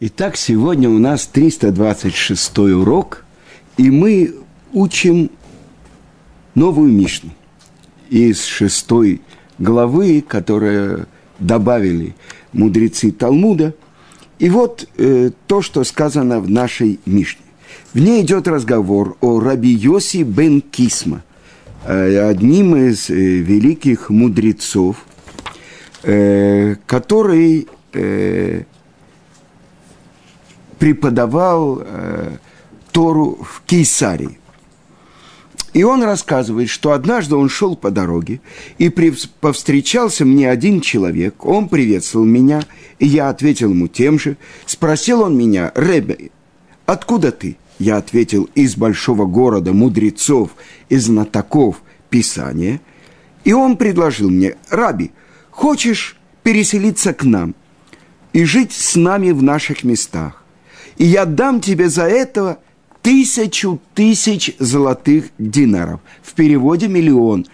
Итак, сегодня у нас 326 урок, и мы учим новую Мишну из шестой главы, которую добавили мудрецы Талмуда. И вот э, то, что сказано в нашей Мишне. В ней идет разговор о раби Йоси бен Кисма, э, одним из э, великих мудрецов, э, который э, преподавал э, Тору в Кейсарии. И он рассказывает, что однажды он шел по дороге, и при, повстречался мне один человек, он приветствовал меня, и я ответил ему тем же. Спросил он меня, Ребе, откуда ты? Я ответил, из большого города мудрецов и знатоков Писания. И он предложил мне, Раби, хочешь переселиться к нам и жить с нами в наших местах? И я дам тебе за это тысячу тысяч золотых динаров. В переводе миллион.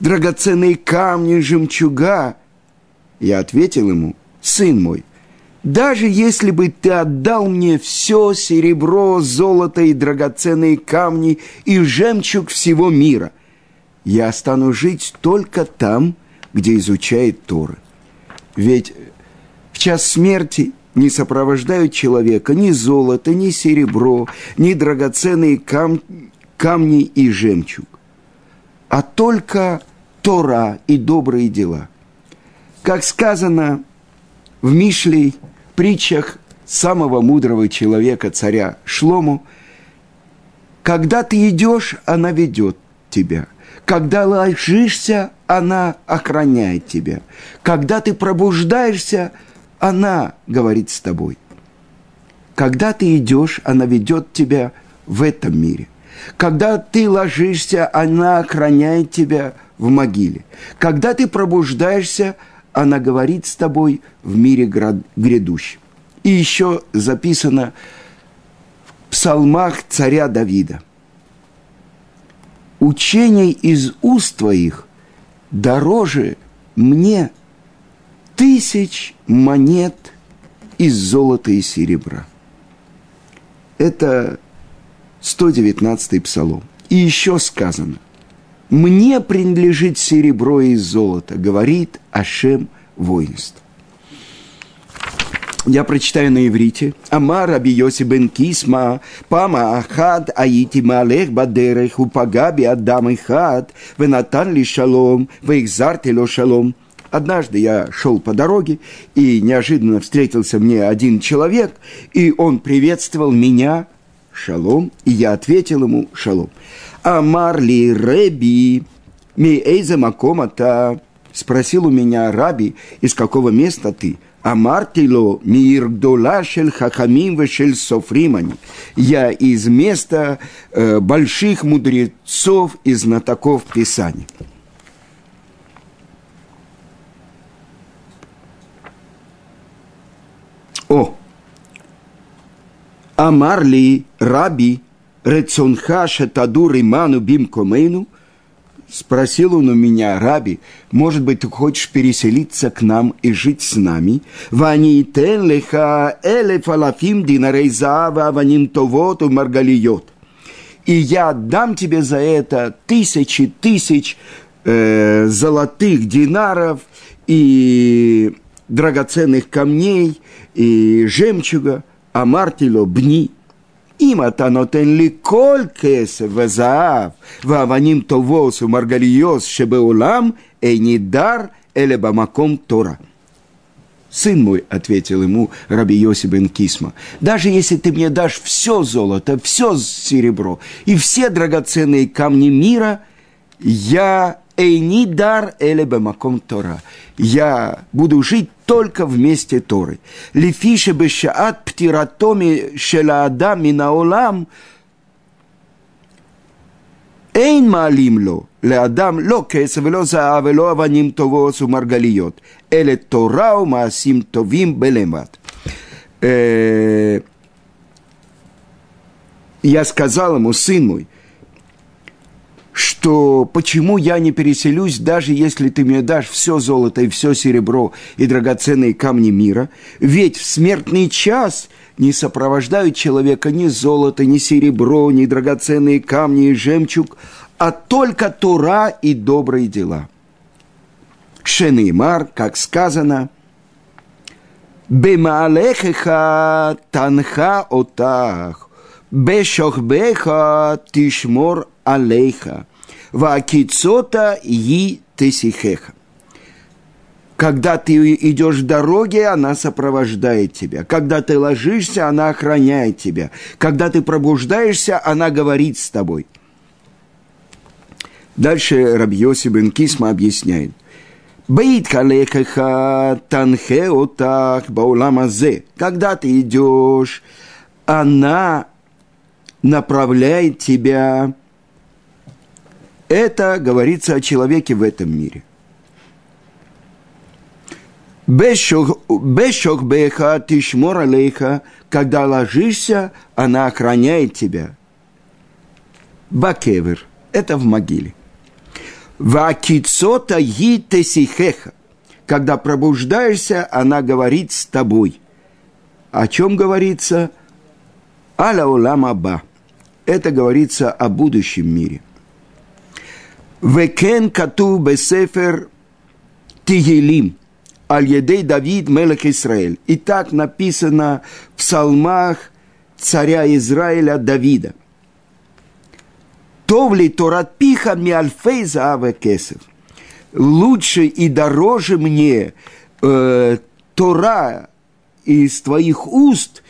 Драгоценные камни, жемчуга. Я ответил ему, сын мой, даже если бы ты отдал мне все серебро, золото и драгоценные камни и жемчуг всего мира, я стану жить только там, где изучает Торы. Ведь в час смерти – не сопровождают человека ни золото, ни серебро, ни драгоценные кам... камни и жемчуг, а только Тора и добрые дела. Как сказано в Мишлей, притчах самого мудрого человека, царя Шлому, когда ты идешь, она ведет тебя. Когда ложишься, она охраняет тебя. Когда ты пробуждаешься, она говорит с тобой. Когда ты идешь, она ведет тебя в этом мире. Когда ты ложишься, она охраняет тебя в могиле. Когда ты пробуждаешься, она говорит с тобой в мире грядущем. И еще записано в псалмах царя Давида. Учение из уст твоих дороже мне – тысяч монет из золота и серебра. Это 119-й псалом. И еще сказано, «Мне принадлежит серебро и золото», говорит Ашем воинств. Я прочитаю на иврите. Амар Раби Йоси бен Кисма, пама ахад аити малех бадерех, упагаби адам ихад, венатан ли шалом, веихзарти ло шалом. Однажды я шел по дороге, и неожиданно встретился мне один человек, и он приветствовал меня «Шалом», и я ответил ему «Шалом». «Амар ли Реби, ми эйза макомата?» Спросил у меня Раби, из какого места ты? Амартило миргдола шель хахамим вешель софримани. Я из места э, больших мудрецов и знатоков Писания. О, Амарли Раби Рецонха Шатаду Риману Бимкомейну, спросил он у меня, Раби, может быть, ты хочешь переселиться к нам и жить с нами? Вани леха эле фалафим динарей заава ваним товоту маргалиот. И я дам тебе за это тысячи тысяч э, золотых динаров и драгоценных камней и жемчуга, а мартило бни. Им это нотен ли коль вазаав, ваваним товос у маргариос шебеулам, и не дар эле бамаком Тора. Сын мой, — ответил ему Раби Йоси бен Кисма, — даже если ты мне дашь все золото, все серебро и все драгоценные камни мира, я Эйни дар эле бамаком Тора. Я буду жить только вместе Торы. Лифише бешаат птиратоми шелаада минаолам Эйн маалимло леадам ло кесов ло заа вело аваним товос маргалиот. Эле Торау у маасим товим белемат. Э, я сказал ему, сын мой, то почему я не переселюсь, даже если ты мне дашь все золото и все серебро и драгоценные камни мира? Ведь в смертный час не сопровождают человека ни золото, ни серебро, ни драгоценные камни и жемчуг, а только Тора и добрые дела. Шенеймар, как сказано, «Бемаалехеха танха отах, бешохбеха тишмор алейха, вакицота и тесихеха». Когда ты идешь в дороге, она сопровождает тебя. Когда ты ложишься, она охраняет тебя. Когда ты пробуждаешься, она говорит с тобой. Дальше Рабьоси бен Кисма объясняет. Бейт калехаха танхе отах бауламазе. Когда ты идешь, она направляет тебя. Это говорится о человеке в этом мире. Бешок беха тишмор алейха, когда ложишься, она охраняет тебя. Бакевер, это в могиле. Вакицота ги тесихеха, когда пробуждаешься, она говорит с тобой. О чем говорится? Аля улама Это говорится о будущем мире. Векен кату бесефер тигелим – Аль-Едей Давид Мелех Израиль. И так написано в псалмах царя Израиля Давида. Товли Торат Пиха Миальфей Зааве Кесов. Лучше и дороже мне э, Тора из твоих уст,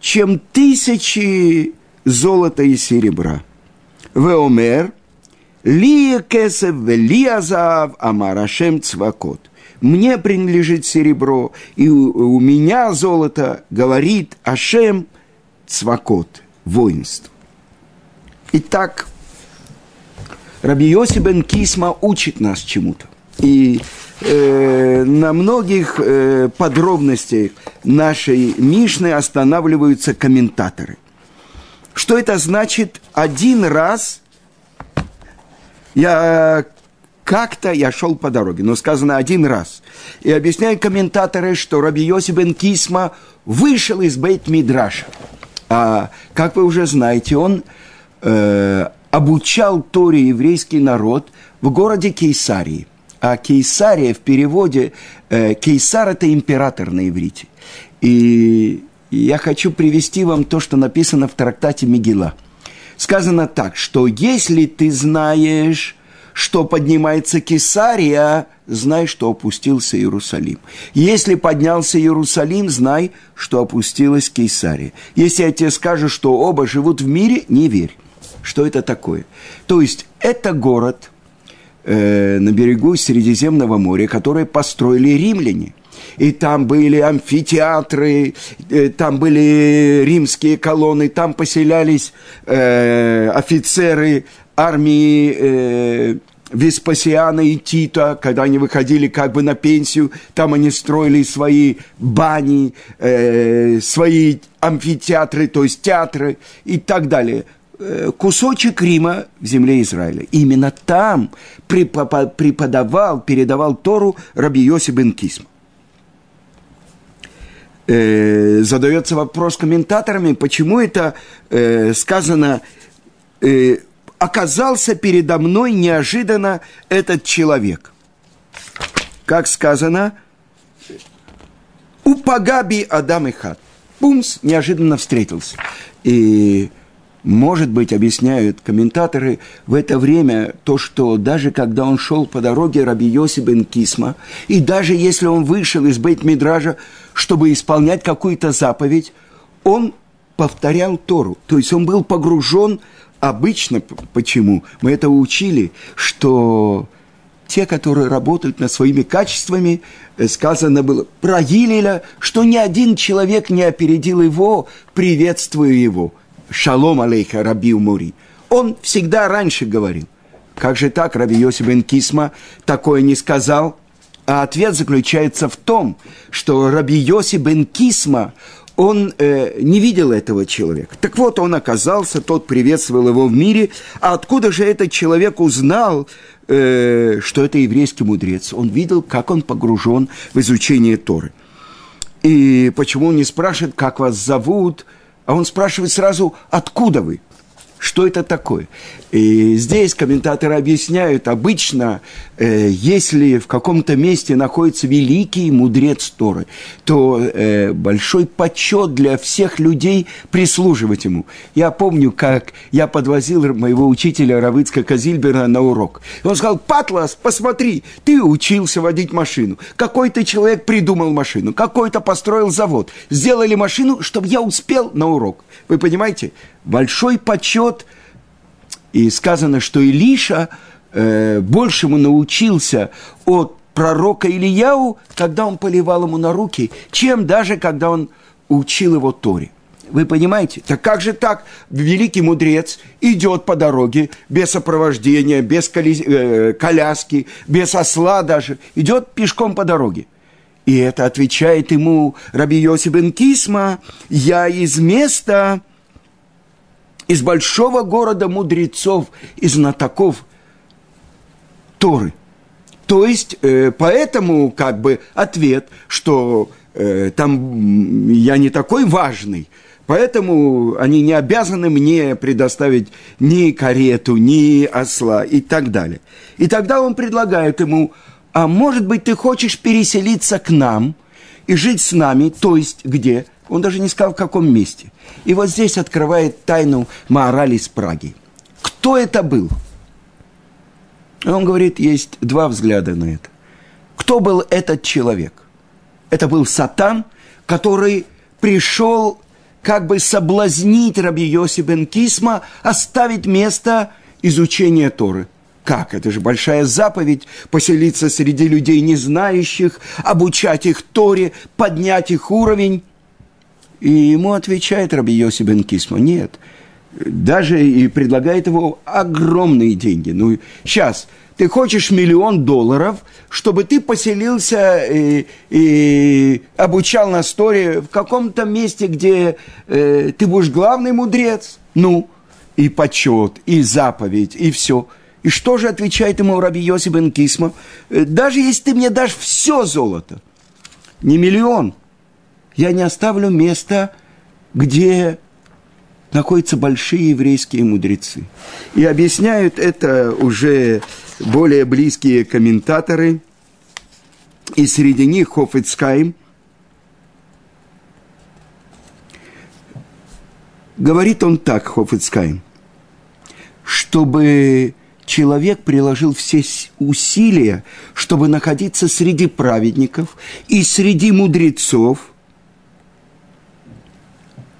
чем тысячи золота и серебра. Веомер, Лия Кесев, Лия Заав, Амарашем Цвакот – мне принадлежит серебро, и у, меня золото, говорит Ашем Цвакот, воинство. Итак, Раби Йоси бен Кисма учит нас чему-то. И э, на многих э, подробностях нашей Мишны останавливаются комментаторы. Что это значит? Один раз я как-то я шел по дороге, но сказано один раз. И объясняют комментаторы, что Раби Йоси бен Кисма вышел из бейт Мидраша. А, как вы уже знаете, он э, обучал Торе еврейский народ в городе Кейсарии. А Кейсария в переводе, э, Кейсар – это император на иврите. И я хочу привести вам то, что написано в трактате Мигела. Сказано так, что если ты знаешь что поднимается Кесария, знай, что опустился Иерусалим. Если поднялся Иерусалим, знай, что опустилась Кесария. Если я тебе скажу, что оба живут в мире, не верь. Что это такое? То есть, это город э, на берегу Средиземного моря, который построили римляне – и там были амфитеатры, э, там были римские колонны, там поселялись э, офицеры армии э, Веспасиана и Тита, когда они выходили как бы на пенсию, там они строили свои бани, э, свои амфитеатры, то есть театры и так далее. Э, кусочек Рима в земле Израиля. Именно там преподавал, передавал Тору Раби бен Кисма. Э, задается вопрос комментаторами, почему это э, сказано э, оказался передо мной неожиданно этот человек. Как сказано, у Пагаби Адам и Хат. Бумс неожиданно встретился. И, может быть, объясняют комментаторы, в это время то, что даже когда он шел по дороге Раби Йоси бен Кисма, и даже если он вышел из Бейт-Мидража, чтобы исполнять какую-то заповедь, он повторял Тору. То есть он был погружен обычно, почему? Мы это учили, что те, которые работают над своими качествами, э, сказано было про Гилеля, что ни один человек не опередил его, приветствуя его. Шалом алейха, Раби Умури. Он всегда раньше говорил. Как же так, Раби Йосиф бен Кисма такое не сказал? А ответ заключается в том, что Раби Йоси бен Кисма, он э, не видел этого человека. Так вот, он оказался, тот приветствовал его в мире. А откуда же этот человек узнал, э, что это еврейский мудрец? Он видел, как он погружен в изучение Торы. И почему он не спрашивает, как вас зовут, а он спрашивает сразу, откуда вы? Что это такое? И здесь комментаторы объясняют, обычно, э, если в каком-то месте находится великий мудрец Торы, то э, большой почет для всех людей прислуживать ему. Я помню, как я подвозил моего учителя Равыцка Казильбера на урок. Он сказал, Патлас, посмотри, ты учился водить машину. Какой-то человек придумал машину, какой-то построил завод. Сделали машину, чтобы я успел на урок. Вы понимаете? Большой почет – и сказано, что Илиша э, большему научился от пророка Ильяу, когда он поливал ему на руки, чем даже когда он учил его Торе. Вы понимаете? Так как же так? Великий мудрец идет по дороге без сопровождения, без э, коляски, без осла даже. Идет пешком по дороге. И это отвечает ему Раби Йосиф Кисма, я из места, из большого города мудрецов и знатоков Торы. То есть, э, поэтому как бы ответ, что э, там я не такой важный, поэтому они не обязаны мне предоставить ни карету, ни осла и так далее. И тогда он предлагает ему, а может быть ты хочешь переселиться к нам и жить с нами, то есть где? Он даже не сказал, в каком месте. И вот здесь открывает тайну Маорали из Праги. Кто это был? И он говорит, есть два взгляда на это. Кто был этот человек? Это был Сатан, который пришел как бы соблазнить Раби Йоси бен Кисма, оставить место изучения Торы. Как? Это же большая заповедь – поселиться среди людей не знающих, обучать их Торе, поднять их уровень. И ему отвечает Раби Йоси бен Кисма, нет, даже и предлагает его огромные деньги. Ну, сейчас, ты хочешь миллион долларов, чтобы ты поселился и, и обучал на сторе в каком-то месте, где э, ты будешь главный мудрец. Ну, и почет, и заповедь, и все. И что же отвечает ему Раби Йоси бен Кисма? «Э, даже если ты мне дашь все золото, не миллион – я не оставлю места, где находятся большие еврейские мудрецы. И объясняют это уже более близкие комментаторы, и среди них Хофицкайм. Говорит он так, Хофицкайм, чтобы человек приложил все усилия, чтобы находиться среди праведников и среди мудрецов –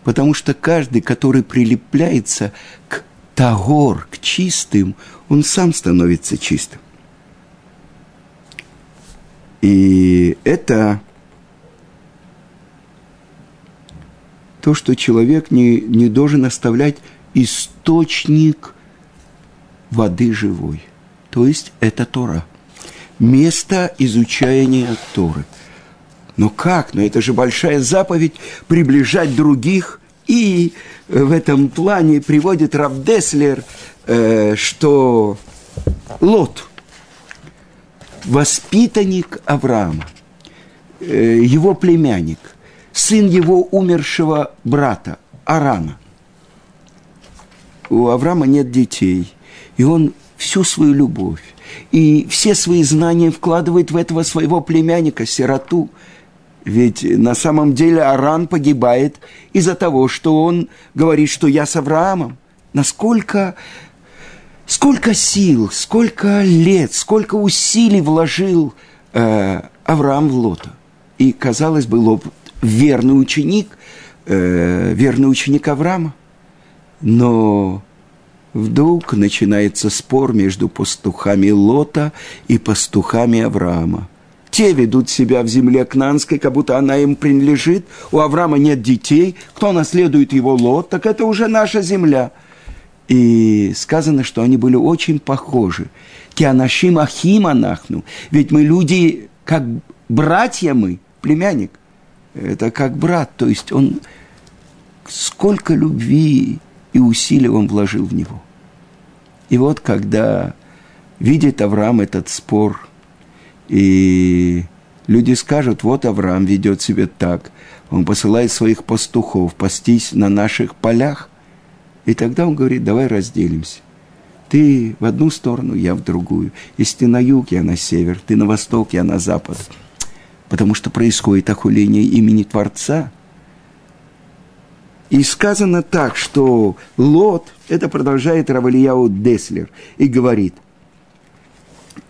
Потому что каждый, который прилепляется к тагор, к чистым, он сам становится чистым. И это то, что человек не, не должен оставлять источник воды живой. То есть это Тора. Место изучения Торы – но как? Но это же большая заповедь приближать других. И в этом плане приводит Равдеслер, э, что Лот, воспитанник Авраама, э, его племянник, сын его умершего брата Арана. У Авраама нет детей, и он всю свою любовь и все свои знания вкладывает в этого своего племянника, сироту – ведь на самом деле Аран погибает из-за того, что он говорит, что я с Авраамом. Насколько, сколько сил, сколько лет, сколько усилий вложил э, Авраам в Лота. И, казалось бы, Лот верный ученик, э, верный ученик Авраама. Но вдруг начинается спор между пастухами Лота и пастухами Авраама – те ведут себя в земле Кнанской, как будто она им принадлежит. У Авраама нет детей. Кто наследует его лот, так это уже наша земля. И сказано, что они были очень похожи. Кианашим Ахим Анахну. Ведь мы люди, как братья мы, племянник. это как брат, то есть он сколько любви и усилий он вложил в него. И вот когда видит Авраам этот спор, и люди скажут, вот Авраам ведет себя так, он посылает своих пастухов пастись на наших полях, и тогда он говорит, давай разделимся. Ты в одну сторону, я в другую. Если ты на юг, я на север, ты на восток, я на запад. Потому что происходит охуление имени Творца. И сказано так, что Лот, это продолжает Равалияу Деслер, и говорит,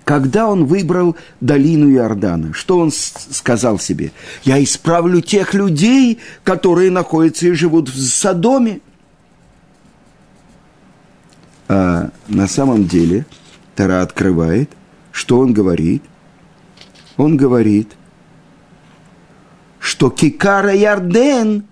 когда он выбрал долину Иордана, что он сказал себе? Я исправлю тех людей, которые находятся и живут в Содоме. А на самом деле Тара открывает, что он говорит. Он говорит, что Кикара Ярден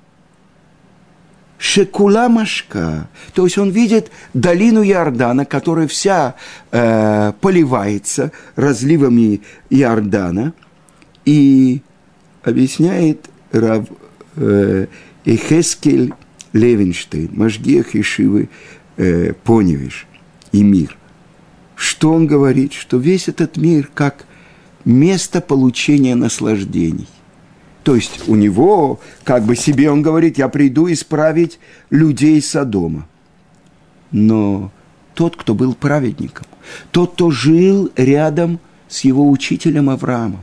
Шекула Машка. То есть он видит долину Иордана, которая вся э, поливается разливами Иордана, и объясняет Рав э, Эхескель Левенштейн, Машгех Ишивы э, Поневиш и мир. Что он говорит? Что весь этот мир как место получения наслаждений. То есть у него, как бы себе он говорит, я приду исправить людей Содома. Но тот, кто был праведником, тот, кто жил рядом с его учителем Авраамом,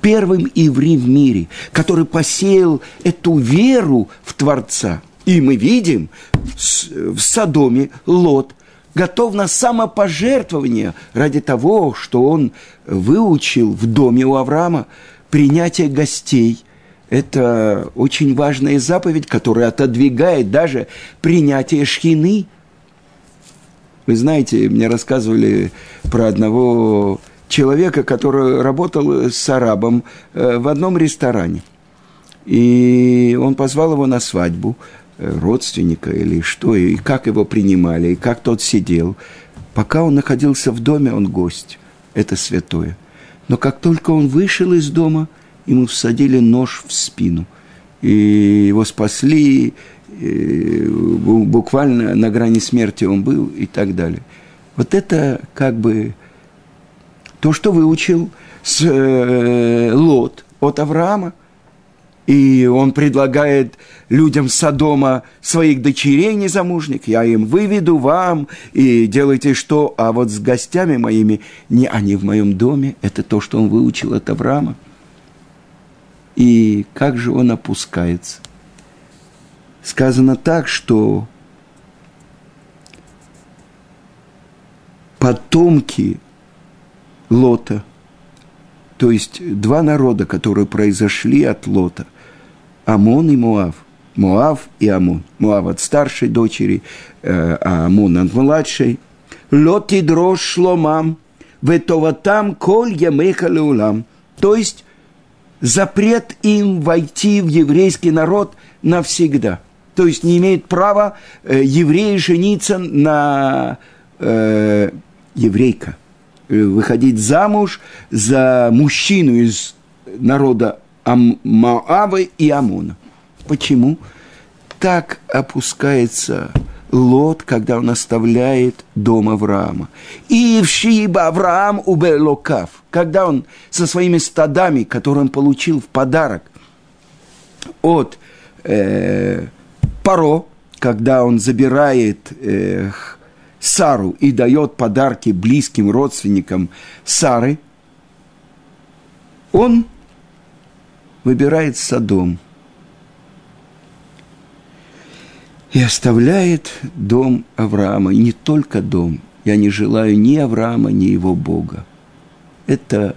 первым евреем в мире, который посеял эту веру в Творца. И мы видим в Содоме Лот готов на самопожертвование ради того, что он выучил в доме у Авраама принятие гостей – это очень важная заповедь, которая отодвигает даже принятие шхины. Вы знаете, мне рассказывали про одного человека, который работал с арабом э, в одном ресторане. И он позвал его на свадьбу э, родственника или что, и как его принимали, и как тот сидел. Пока он находился в доме, он гость. Это святое – но как только он вышел из дома, ему всадили нож в спину. И его спасли, и буквально на грани смерти он был и так далее. Вот это как бы то, что выучил с, э, Лот от Авраама – и он предлагает людям Содома своих дочерей незамужних, я им выведу вам, и делайте что, а вот с гостями моими, не они в моем доме, это то, что он выучил от Авраама. И как же он опускается? Сказано так, что потомки Лота, то есть два народа, которые произошли от Лота – Амон и Моав. Моав и Амон. Моав от старшей дочери, э, а Амон от младшей. Лоти дрожь шломам, ветоватам коль ямеха леулам. То есть запрет им войти в еврейский народ навсегда. То есть не имеет права э, евреи жениться на э, еврейка, э, выходить замуж за мужчину из народа Ам, и Амона. Почему? Так опускается Лот, когда он оставляет дом Авраама. И в Шиба Авраам убелокав, когда он со своими стадами, которые он получил в подарок от э, Паро, когда он забирает э, Сару и дает подарки близким родственникам Сары, он выбирает Содом и оставляет дом Авраама. И не только дом. Я не желаю ни Авраама, ни его Бога. Это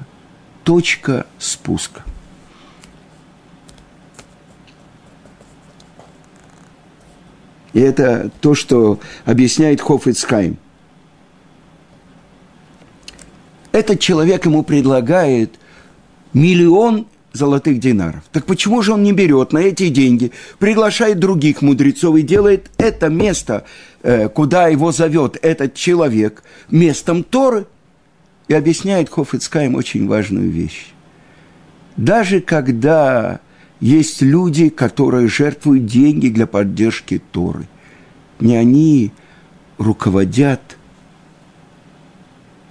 точка спуска. И это то, что объясняет Хофицхайм. Этот человек ему предлагает миллион золотых динаров. Так почему же он не берет на эти деньги, приглашает других мудрецов и делает это место, э, куда его зовет этот человек, местом Торы? И объясняет Хофицкаем очень важную вещь. Даже когда есть люди, которые жертвуют деньги для поддержки Торы. Не они руководят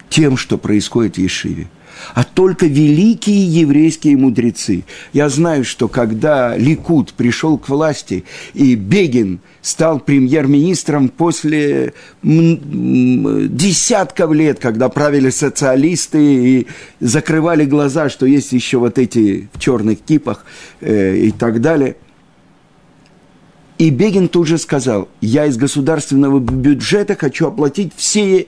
тем, что происходит в Ешиве – а только великие еврейские мудрецы. Я знаю, что когда Ликут пришел к власти, и Бегин стал премьер-министром после десятков лет, когда правили социалисты и закрывали глаза, что есть еще вот эти в черных кипах э, и так далее. И Бегин тут же сказал, я из государственного бюджета хочу оплатить все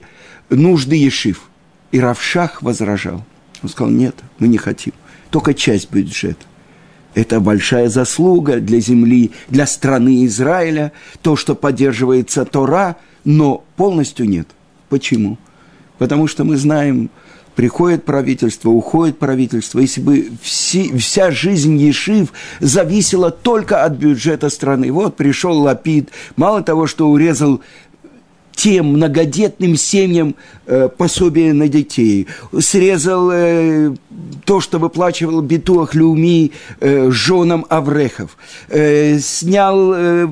нужды Ешив. И Равшах возражал – он сказал, нет, мы не хотим. Только часть бюджета. Это большая заслуга для земли, для страны Израиля, то, что поддерживается Тора, но полностью нет. Почему? Потому что мы знаем, приходит правительство, уходит правительство. Если бы все, вся жизнь Ешив зависела только от бюджета страны. Вот пришел Лапид, мало того, что урезал тем многодетным семьям э, пособие на детей, срезал э, то, что выплачивал Битуах Люми э, женам Аврехов, э, снял э,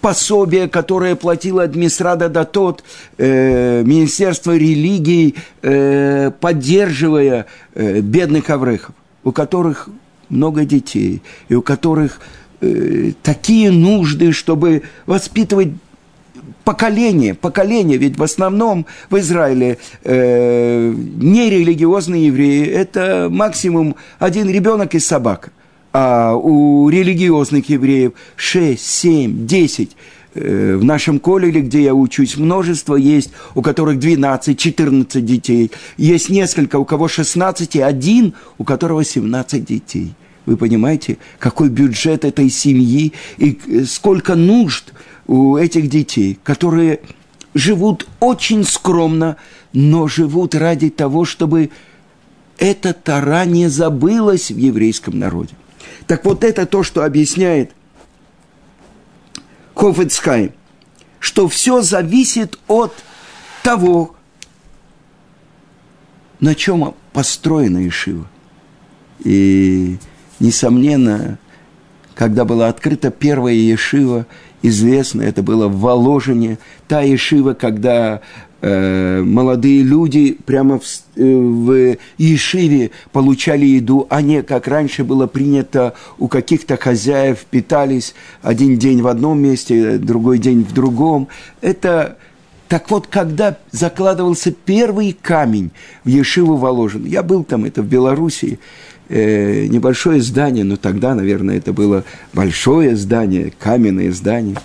пособие, которое платила администрада Датот, э, Министерство религии, э, поддерживая э, бедных Аврехов, у которых много детей, и у которых э, такие нужды, чтобы воспитывать поколение, поколение, ведь в основном в Израиле э, нерелигиозные евреи – это максимум один ребенок и собака. А у религиозных евреев 6, 7, 10 в нашем колледже, где я учусь, множество есть, у которых 12, 14 детей. Есть несколько, у кого 16, и один, у которого 17 детей. Вы понимаете, какой бюджет этой семьи и сколько нужд – у этих детей, которые живут очень скромно, но живут ради того, чтобы эта Тара не забылась в еврейском народе. Так вот это то, что объясняет Хофицхайм, что все зависит от того, на чем построена Ишива. И, несомненно, когда была открыта первая Ешива, известно, это было в Воложине, та Ешива, когда э, молодые люди прямо в, э, в Ешиве получали еду, а не как раньше было принято у каких-то хозяев, питались один день в одном месте, другой день в другом. Это так вот, когда закладывался первый камень в Ешиву Воложин, я был там, это в Белоруссии, э, небольшое здание, но тогда, наверное, это было большое здание, каменное здание.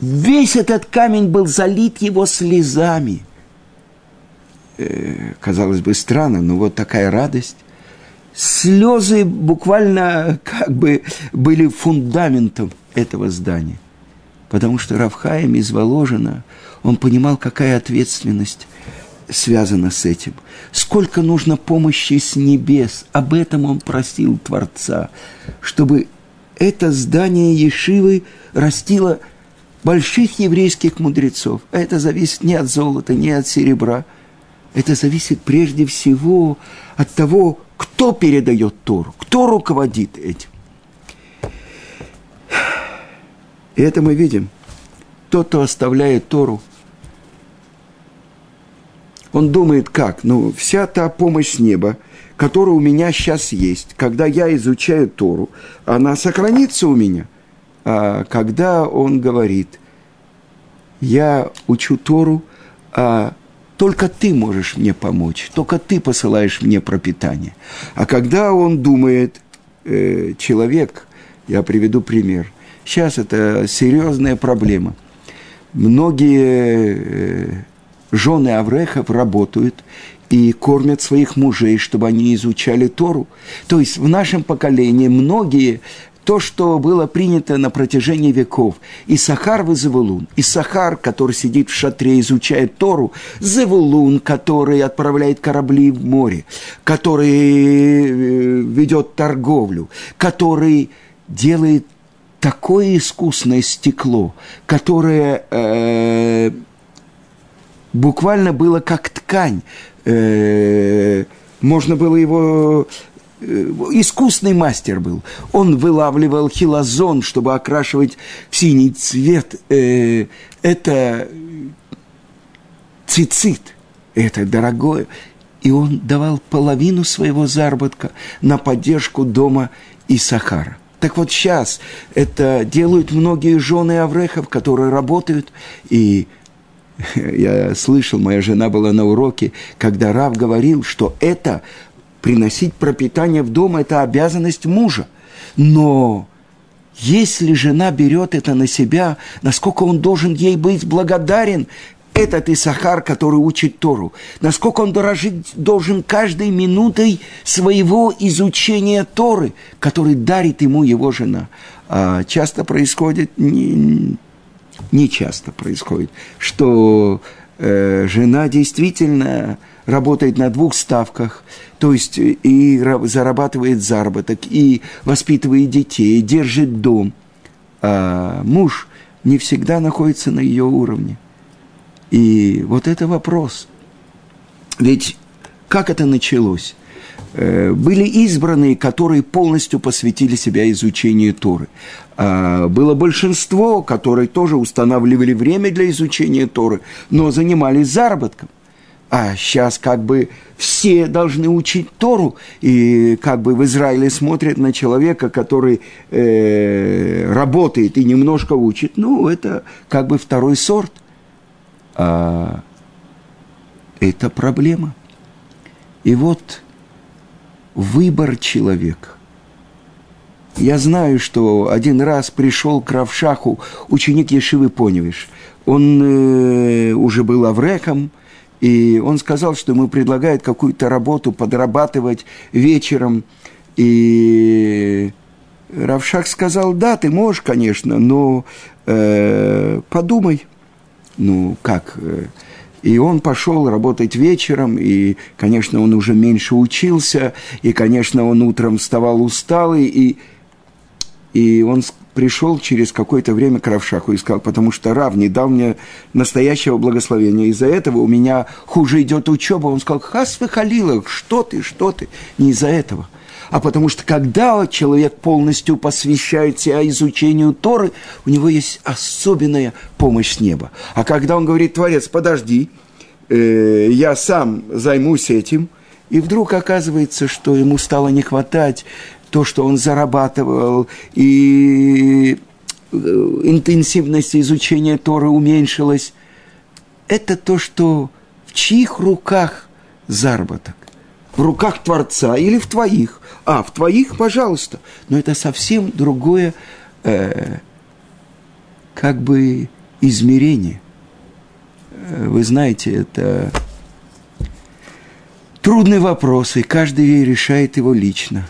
Весь этот камень был залит его слезами. Э, казалось бы, странно, но вот такая радость. Слезы буквально как бы были фундаментом этого здания. Потому что Равхаем из Воложина, он понимал, какая ответственность связано с этим. Сколько нужно помощи с небес. Об этом он просил Творца, чтобы это здание Ешивы растило больших еврейских мудрецов. А это зависит не от золота, не от серебра. Это зависит прежде всего от того, кто передает Тору, кто руководит этим. И это мы видим. Тот, кто оставляет Тору, он думает, как? Ну, вся та помощь с неба, которая у меня сейчас есть, когда я изучаю Тору, она сохранится у меня. А когда он говорит, я учу Тору, а только ты можешь мне помочь, только ты посылаешь мне пропитание. А когда он думает, э, человек, я приведу пример, сейчас это серьезная проблема. Многие э, жены Аврехов работают и кормят своих мужей, чтобы они изучали Тору. То есть в нашем поколении многие то, что было принято на протяжении веков. И Сахар в Завулун, и Сахар, который сидит в шатре, изучает Тору, Завулун, который отправляет корабли в море, который э, ведет торговлю, который делает такое искусное стекло, которое э, буквально было как ткань. Э, можно было его э, искусный мастер был. Он вылавливал хилозон, чтобы окрашивать в синий цвет. Э, это цицит, это дорогое. И он давал половину своего заработка на поддержку дома и Сахара. Так вот сейчас это делают многие жены Аврехов, которые работают. И я слышал, моя жена была на уроке, когда Рав говорил, что это приносить пропитание в дом – это обязанность мужа. Но если жена берет это на себя, насколько он должен ей быть благодарен, этот Исахар, который учит Тору, насколько он дорожить должен каждой минутой своего изучения Торы, который дарит ему его жена. А часто происходит, не, не часто происходит, что э, жена действительно работает на двух ставках, то есть и зарабатывает заработок, и воспитывает детей, и держит дом. А муж не всегда находится на ее уровне – и вот это вопрос. Ведь как это началось? Э, были избранные, которые полностью посвятили себя изучению Торы. А было большинство, которые тоже устанавливали время для изучения Торы, но занимались заработком. А сейчас как бы все должны учить Тору, и как бы в Израиле смотрят на человека, который э, работает и немножко учит. Ну, это как бы второй сорт – а, это проблема. И вот выбор человека. Я знаю, что один раз пришел к Равшаху ученик Ешивы Поневиш. Он э, уже был авреком, и он сказал, что ему предлагают какую-то работу подрабатывать вечером. И Равшах сказал, да, ты можешь, конечно, но э, подумай – ну, как... Э, и он пошел работать вечером, и, конечно, он уже меньше учился, и, конечно, он утром вставал усталый, и, и он пришел через какое-то время к Равшаху и сказал, потому что Рав не дал мне настоящего благословения. Из-за этого у меня хуже идет учеба. Он сказал, хас халила, что ты, что ты? Не из-за этого а потому что когда человек полностью посвящает себя изучению Торы, у него есть особенная помощь с неба. А когда он говорит, Творец, подожди, э, я сам займусь этим, и вдруг оказывается, что ему стало не хватать то, что он зарабатывал, и э, интенсивность изучения Торы уменьшилась. Это то, что в чьих руках заработок? В руках Творца или в твоих? А, в твоих, пожалуйста. Но это совсем другое, э, как бы, измерение. Э, вы знаете, это трудный вопрос, и каждый решает его лично.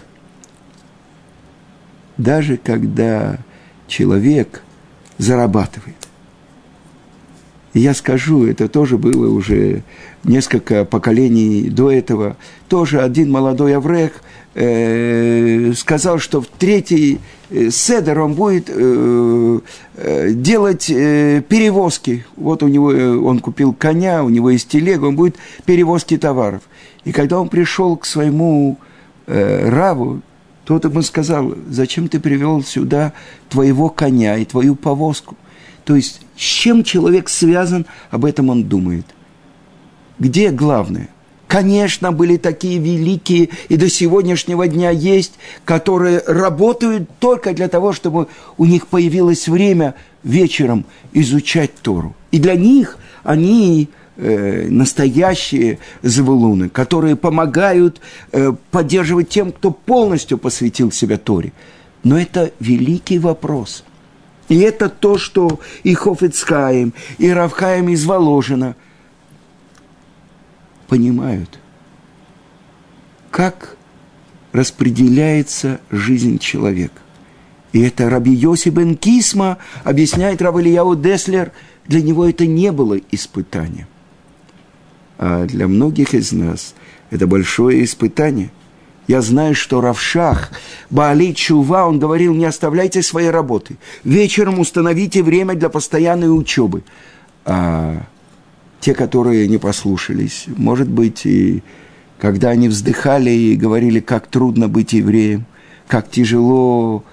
Даже когда человек зарабатывает. И я скажу, это тоже было уже несколько поколений до этого. Тоже один молодой аврех э, сказал, что в третий э, седер он будет э, делать перевозки. Вот у него, он купил коня, у него есть телега, он будет перевозки товаров. И когда он пришел к своему э, раву, тот ему сказал, зачем ты привел сюда твоего коня и твою повозку? То есть, с чем человек связан, об этом он думает. Где главное? Конечно, были такие великие, и до сегодняшнего дня есть, которые работают только для того, чтобы у них появилось время вечером изучать Тору. И для них они э, настоящие завулуны, которые помогают э, поддерживать тем, кто полностью посвятил себя Торе. Но это великий вопрос. И это то, что и Хофицкаем, и Равхаем из Воложина – понимают, как распределяется жизнь человека. И это Раби Йоси бен Кисма объясняет Рав Ильяу Деслер, для него это не было испытанием. А для многих из нас это большое испытание. Я знаю, что Равшах, Баали Чува, он говорил, не оставляйте своей работы. Вечером установите время для постоянной учебы. А те, которые не послушались, может быть, и когда они вздыхали и говорили, как трудно быть евреем, как тяжело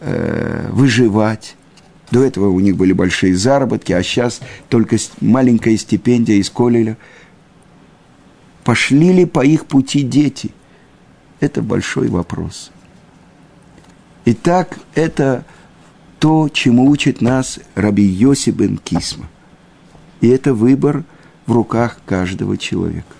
э, выживать. До этого у них были большие заработки, а сейчас только маленькая стипендия из Колеля. Пошли ли по их пути дети? Это большой вопрос. Итак, это то, чему учит нас Раби Йоси бен Кисма. И это выбор в руках каждого человека.